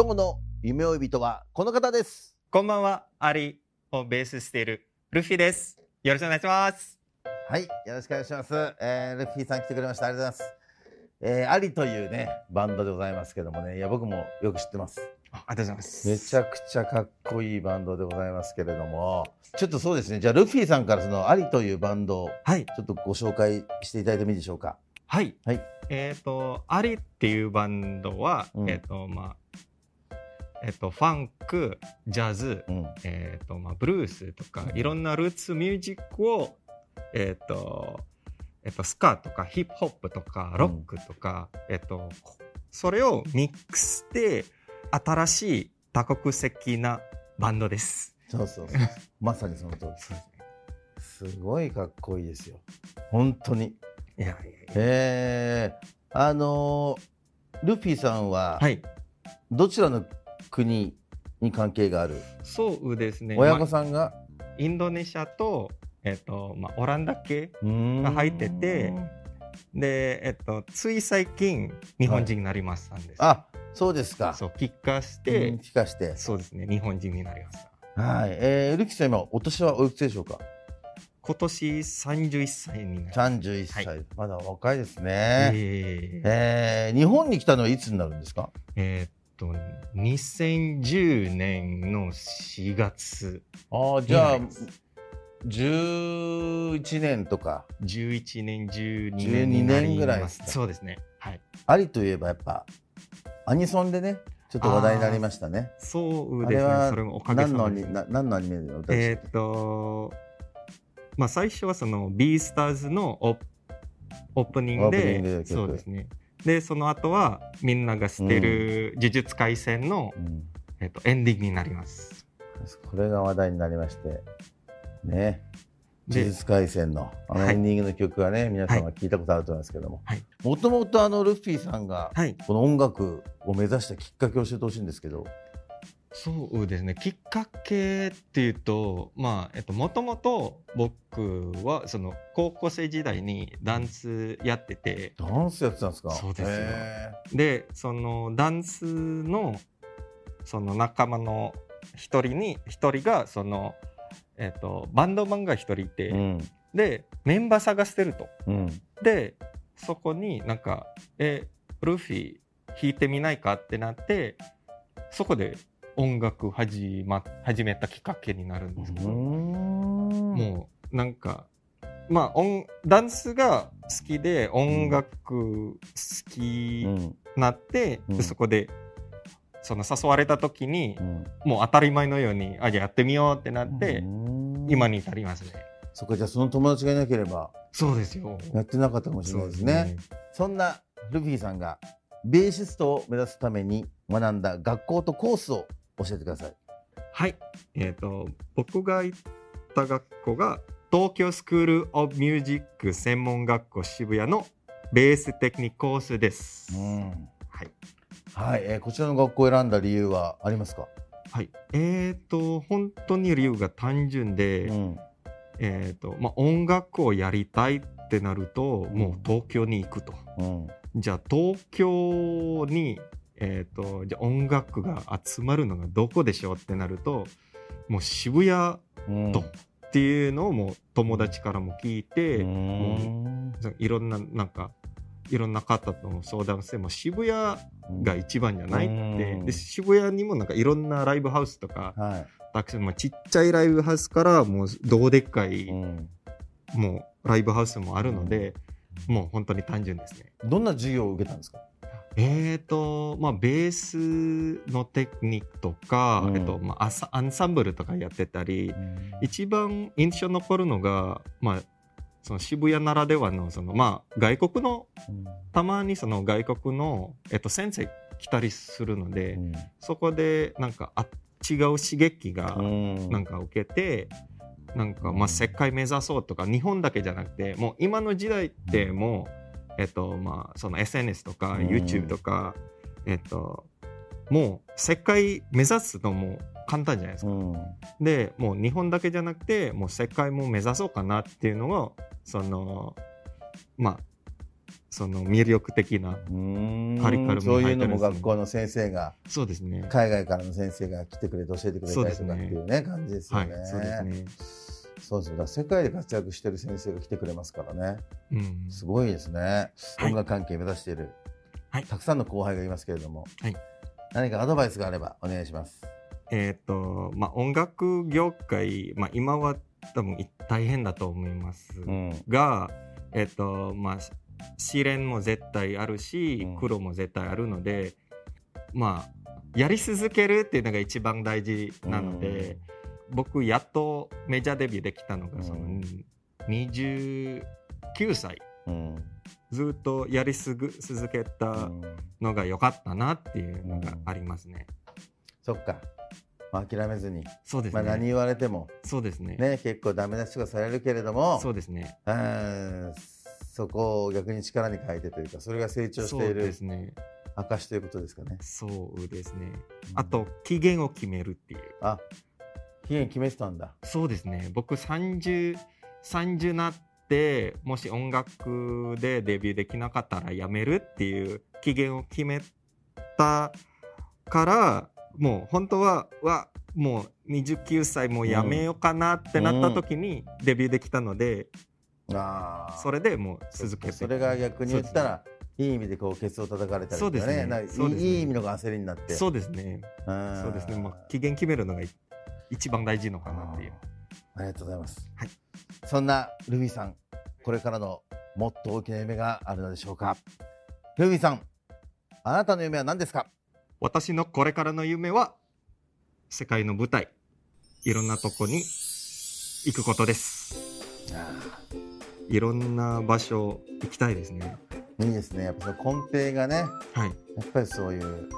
今日の夢追い人はこの方です。こんばんは。アリをベースしているルフィです。よろしくお願いします。はいよろしくお願いします、えー、ルッフィーさん来てくれました。ありがとうございます。えー、アリというねバンドでございますけどもね。いや僕もよく知ってます。あありがとうございます。めちゃくちゃかっこいいバンドでございますけれども。ちょっとそうですね。じゃあルフィさんからそのアリというバンドをはい。ちょっとご紹介していただいてもいいでしょうか？はい、はい。えっ、とアリっていうバンドは、うん。えっ、とまあえっ、とファンクジャズ、うん。えっ、とまあブルースとかいろんなルーツミュージックをえっ、とえっ、とスカとかヒップホップとかロックとか、えっ、とそれをミックスして新しい多国籍なバンドです。そうそうそう。まさにその通り。ですすごいかっこいいですよ。本当に。いやいやいや。えー、あのールフィさんははい。どちらの国に関係がある、そうですね。親御まさんが、あインドネシアとえっ、とまあオランダ系が入っててでえっ、とつい最近日本人になりましたんです。あそうですか。そう帰化しうんて、聞かして。そうですね日本人になりました。はい。えー、ルフィさん今お年はおいくつでしょうか？今年31歳になりました。31歳、はまだ若いですね、えーえー日本に来たのはいつになるんですか？えーっと2010年の4月ああじゃあになります。11年とか。11年12 12年になり年ぐらいまですそうですね。はい。アリといえばやっぱアニソンでねちょっと話題になりましたね。そうですね。あれはそれもおかげさ何のアまで何のアニメで歌っえーっとまあ最初はそのビースターズのオープニングオープニングでそうですねでその後はみんなが知ってる呪術廻戦の、えーっとエンディングになります。これが話題になりまして。ね。で呪術廻戦のあのはい。エンディングの曲はね、皆さんは聞いたことあると思いますけども。はい。もともとあのルフィさんがはい。この音楽を目指したきっかけを教えてほしいんですけど、そうですね。きっかけっていうとまあえっともともと僕はその高校生時代にダンスやってて。ダンスやってたんですか？そうですよ。へでそのダンスのその仲間の一人に一人がそのえっとバンドマンが一人いて、ーうん。でメンバー探してると。うん。でそこになんか「えルフィ弾いてみないか?」ってなってそこで音楽始,、ま、始めたきっかけになるんですけど、ももうなんかまあ音ダンスが好きで音楽好きう、にんなって、うん。でそこでその誘われた時にう、ん。もう当たり前のようにあじゃあやってみようってなって、うん。今に至りますね。そこじゃあその友達がいなければそうですよ。やってなかったかもしれないですね。そんなルフィさんがベーシストを目指すために学んだ学校とコースを教えてくださいはい。えっ、と、僕が行った学校が、東京スクール・オブ・ミュージック専門学校渋谷のベーステクニックコースです。うんはい。はい、えーこちらの学校を選んだ理由はありますか、はい。えっ、と、本当に理由が単純で、うんえっ、と、まあ、音楽をやりたいってなると、もう東京に行くと。うんじゃあ、東京に、えっ、と、じゃあ音楽が集まるのがどこでしょうってなると、もう渋谷うん。とっていうのをもう友達からも聞いて、うん。いろんななんかいろんな方とも相談しても渋谷が一番じゃないって、うん。で渋谷にもなんかいろんなライブハウスとかはたくさん、まあ、ちっちゃいライブハウスからもうどうでっかい、もうライブハウスもあるので、もう本当に単純ですね。どんな授業を受けたんですか？えーとまあ、ベースのテクニックとか、うん。えっとまあ、アンサンブルとかやってたり、一番印象に残るのが、まあ、その渋谷ならではのその、まあ、外国のたまにその外国の、えっと、先生来たりするので、そこでなんかあ違う刺激がなんか受けて、なんかまあ世界目指そうとか日本だけじゃなくてもう今の時代ってもう、えっとまあ、その SNS とかうん YouTube とか、えっと、もう世界目指すのも簡単じゃないですか。でもう日本だけじゃなくてもう世界も目指そうかなっていうのをそのまあその魅力的なカリカルムにそういうのも学校の先生がそうですね。海外からの先生が来てくれて教えてくれたりとかっていうね感じですよはいね。そうですね。そうですだから世界で活躍してる先生が来てくれますからね。うん。すごいですね。はい。音楽関係目指している、はい。たくさんの後輩がいますけれども、はい。何かアドバイスがあればお願いします。えっ、と、まあ、音楽業界、まあ、今は多分大変だと思います。うん。が、えっ、と、まあ、し試練も絶対あるしうん、苦労も絶対あるので、まあ、やり続けるっていうのが一番大事なので、僕、やっとメジャーデビューできたのが、その、うん29歳。うんずっとやりすぐ続けうたんのが良かったなっていうのがありますね。そっか、まあ、諦めずに、そうですまあ、何ね。言われても、そうですね。ね、結構ダメ出しとかされるけれどもそうですね。うんそこを逆に力に変えてというかそれが成長しているですね。証ということですかね。そうですね。あと、期限を決めるっていう。あ期限決めてたんだ。そうですね。僕30、30なって、もし音楽でデビューできなかったらやめるっていう期限を決めたから、もう本当は、は、もう29歳もうやめようかなってなった時にデビューできたので、あーそれでもう続けて。それが逆に言ったら、いい意味でこうケツを叩かれたりとかそうですねなんかそうですねいいい意味の焦りになって。そうですね。うんそうですね。まあ、期限決めるのがい一番大事のかなっていう。ありがとうございます。はいそんなルビーさん、これからのもっと大きな夢があるのでしょうか？ルビーさん、あなたの夢は何ですか？私のこれからの夢は世界の舞台いろんなとこに行くことですいろんな場所行きたいですねいいですね。やっぱその根底がね、はいやっぱりそういう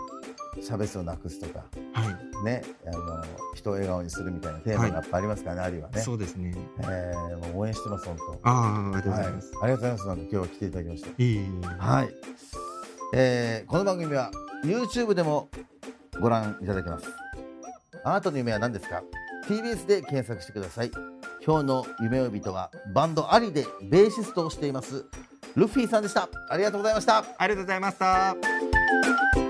差別をなくすとか、はい、ね、あの人を笑顔にするみたいなテーマがやっぱありますからね、あるいはね。そうですね。えー応援してます本当。ああありがとうごはい、あざい。ます、りがとうございます。なんか今日は来ていただきました。い、いいはい、えーこの番組は YouTube でもご覧いただけます。あなたの夢は何ですか？TBS で検索してください。今日の夢追い人はバンドアリでベーシストをしています。ルフィさんでした。ありがとうございました。ありがとうございました